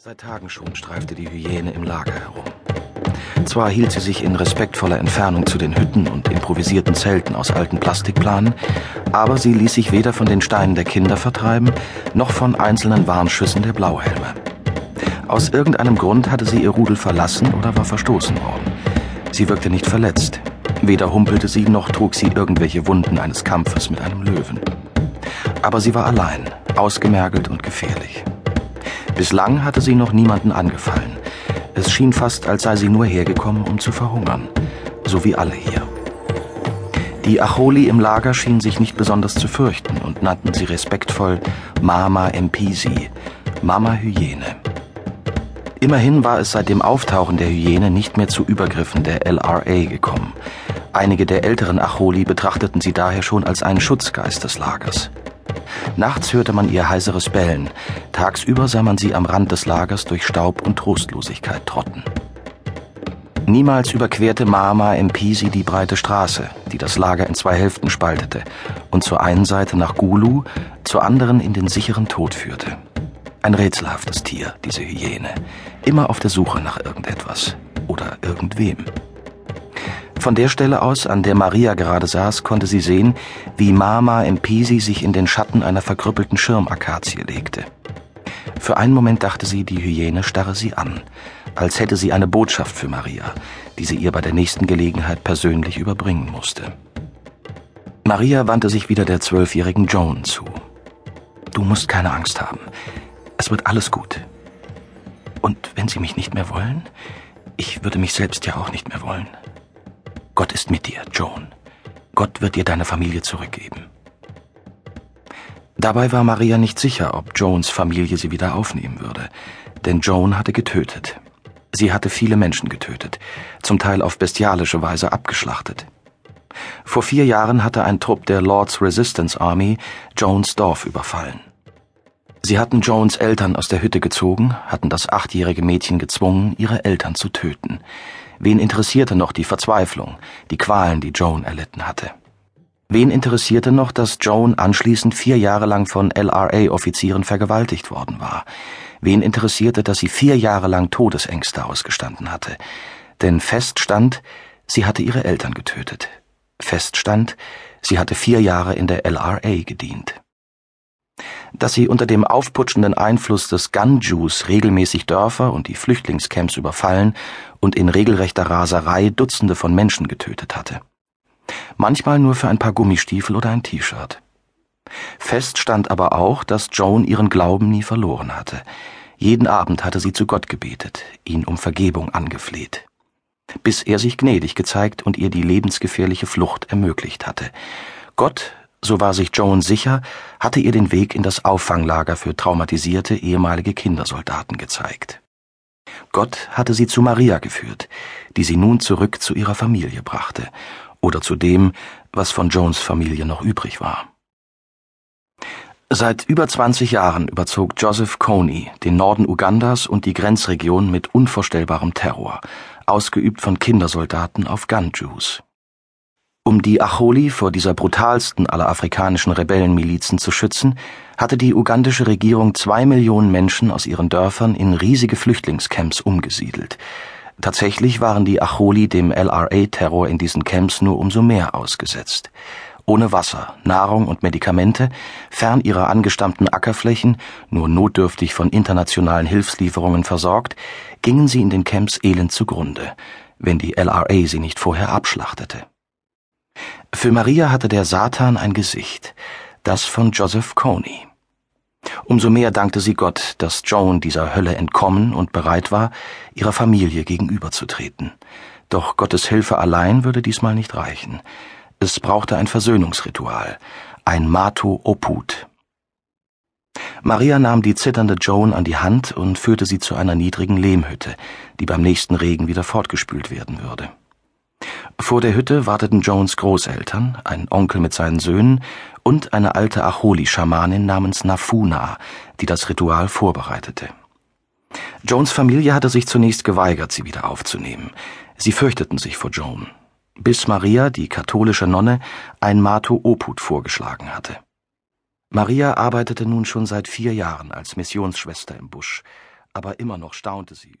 Seit Tagen schon streifte die Hyäne im Lager herum. Zwar hielt sie sich in respektvoller Entfernung zu den Hütten und improvisierten Zelten aus alten Plastikplanen, aber sie ließ sich weder von den Steinen der Kinder vertreiben, noch von einzelnen Warnschüssen der Blauhelme. Aus irgendeinem Grund hatte sie ihr Rudel verlassen oder war verstoßen worden. Sie wirkte nicht verletzt. Weder humpelte sie, noch trug sie irgendwelche Wunden eines Kampfes mit einem Löwen. Aber sie war allein, ausgemergelt und gefährlich. Bislang hatte sie noch niemanden angefallen. Es schien fast, als sei sie nur hergekommen, um zu verhungern. So wie alle hier. Die Acholi im Lager schienen sich nicht besonders zu fürchten und nannten sie respektvoll Mama Mpisi, Mama Hyäne. Immerhin war es seit dem Auftauchen der Hyäne nicht mehr zu Übergriffen der LRA gekommen. Einige der älteren Acholi betrachteten sie daher schon als einen Schutzgeist des Lagers. Nachts hörte man ihr heiseres Bellen, tagsüber sah man sie am Rand des Lagers durch Staub und Trostlosigkeit trotten. Niemals überquerte Mama Mpisi die breite Straße, die das Lager in zwei Hälften spaltete und zur einen Seite nach Gulu, zur anderen in den sicheren Tod führte. Ein rätselhaftes Tier, diese Hyäne, immer auf der Suche nach irgendetwas oder irgendwem. Von der Stelle aus, an der Maria gerade saß, konnte sie sehen, wie Mama Mpisi sich in den Schatten einer verkrüppelten Schirmakazie legte. Für einen Moment dachte sie, die Hyäne starre sie an, als hätte sie eine Botschaft für Maria, die sie ihr bei der nächsten Gelegenheit persönlich überbringen musste. Maria wandte sich wieder der zwölfjährigen Joan zu. Du musst keine Angst haben. Es wird alles gut. Und wenn sie mich nicht mehr wollen, ich würde mich selbst ja auch nicht mehr wollen. Ist mit dir, Joan. Gott wird dir deine Familie zurückgeben. Dabei war Maria nicht sicher, ob Joans Familie sie wieder aufnehmen würde, denn Joan hatte getötet. Sie hatte viele Menschen getötet, zum Teil auf bestialische Weise abgeschlachtet. Vor vier Jahren hatte ein Trupp der Lord's Resistance Army Joans Dorf überfallen. Sie hatten Joans Eltern aus der Hütte gezogen, hatten das achtjährige Mädchen gezwungen, ihre Eltern zu töten. Wen interessierte noch die Verzweiflung, die Qualen, die Joan erlitten hatte? Wen interessierte noch, dass Joan anschließend vier Jahre lang von LRA-Offizieren vergewaltigt worden war? Wen interessierte, dass sie vier Jahre lang Todesängste ausgestanden hatte? Denn feststand, sie hatte ihre Eltern getötet. Feststand, sie hatte vier Jahre in der LRA gedient dass sie unter dem aufputschenden Einfluss des Gun-Juice regelmäßig Dörfer und die Flüchtlingscamps überfallen und in regelrechter Raserei Dutzende von Menschen getötet hatte. Manchmal nur für ein paar Gummistiefel oder ein T-Shirt. Fest stand aber auch, dass Joan ihren Glauben nie verloren hatte. Jeden Abend hatte sie zu Gott gebetet, ihn um Vergebung angefleht. Bis er sich gnädig gezeigt und ihr die lebensgefährliche Flucht ermöglicht hatte. Gott so war sich Joan sicher, hatte ihr den Weg in das Auffanglager für traumatisierte ehemalige Kindersoldaten gezeigt. Gott hatte sie zu Maria geführt, die sie nun zurück zu ihrer Familie brachte, oder zu dem, was von Joans Familie noch übrig war. Seit über 20 Jahren überzog Joseph Kony den Norden Ugandas und die Grenzregion mit unvorstellbarem Terror, ausgeübt von Kindersoldaten auf Gun-Jews. Um die Acholi vor dieser brutalsten aller afrikanischen Rebellenmilizen zu schützen, hatte die ugandische Regierung zwei Millionen Menschen aus ihren Dörfern in riesige Flüchtlingscamps umgesiedelt. Tatsächlich waren die Acholi dem LRA-Terror in diesen Camps nur umso mehr ausgesetzt. Ohne Wasser, Nahrung und Medikamente, fern ihrer angestammten Ackerflächen, nur notdürftig von internationalen Hilfslieferungen versorgt, gingen sie in den Camps elend zugrunde, wenn die LRA sie nicht vorher abschlachtete. Für Maria hatte der Satan ein Gesicht, das von Joseph Coney. Umso mehr dankte sie Gott, dass Joan dieser Hölle entkommen und bereit war, ihrer Familie gegenüberzutreten. Doch Gottes Hilfe allein würde diesmal nicht reichen. Es brauchte ein Versöhnungsritual, ein Mato Oput. Maria nahm die zitternde Joan an die Hand und führte sie zu einer niedrigen Lehmhütte, die beim nächsten Regen wieder fortgespült werden würde. Vor der Hütte warteten Jones Großeltern, ein Onkel mit seinen Söhnen und eine alte Acholi-Schamanin namens Nafuna, die das Ritual vorbereitete. Jones Familie hatte sich zunächst geweigert, sie wieder aufzunehmen. Sie fürchteten sich vor Joan, bis Maria, die katholische Nonne, ein Mato Oput vorgeschlagen hatte. Maria arbeitete nun schon seit vier Jahren als Missionsschwester im Busch, aber immer noch staunte sie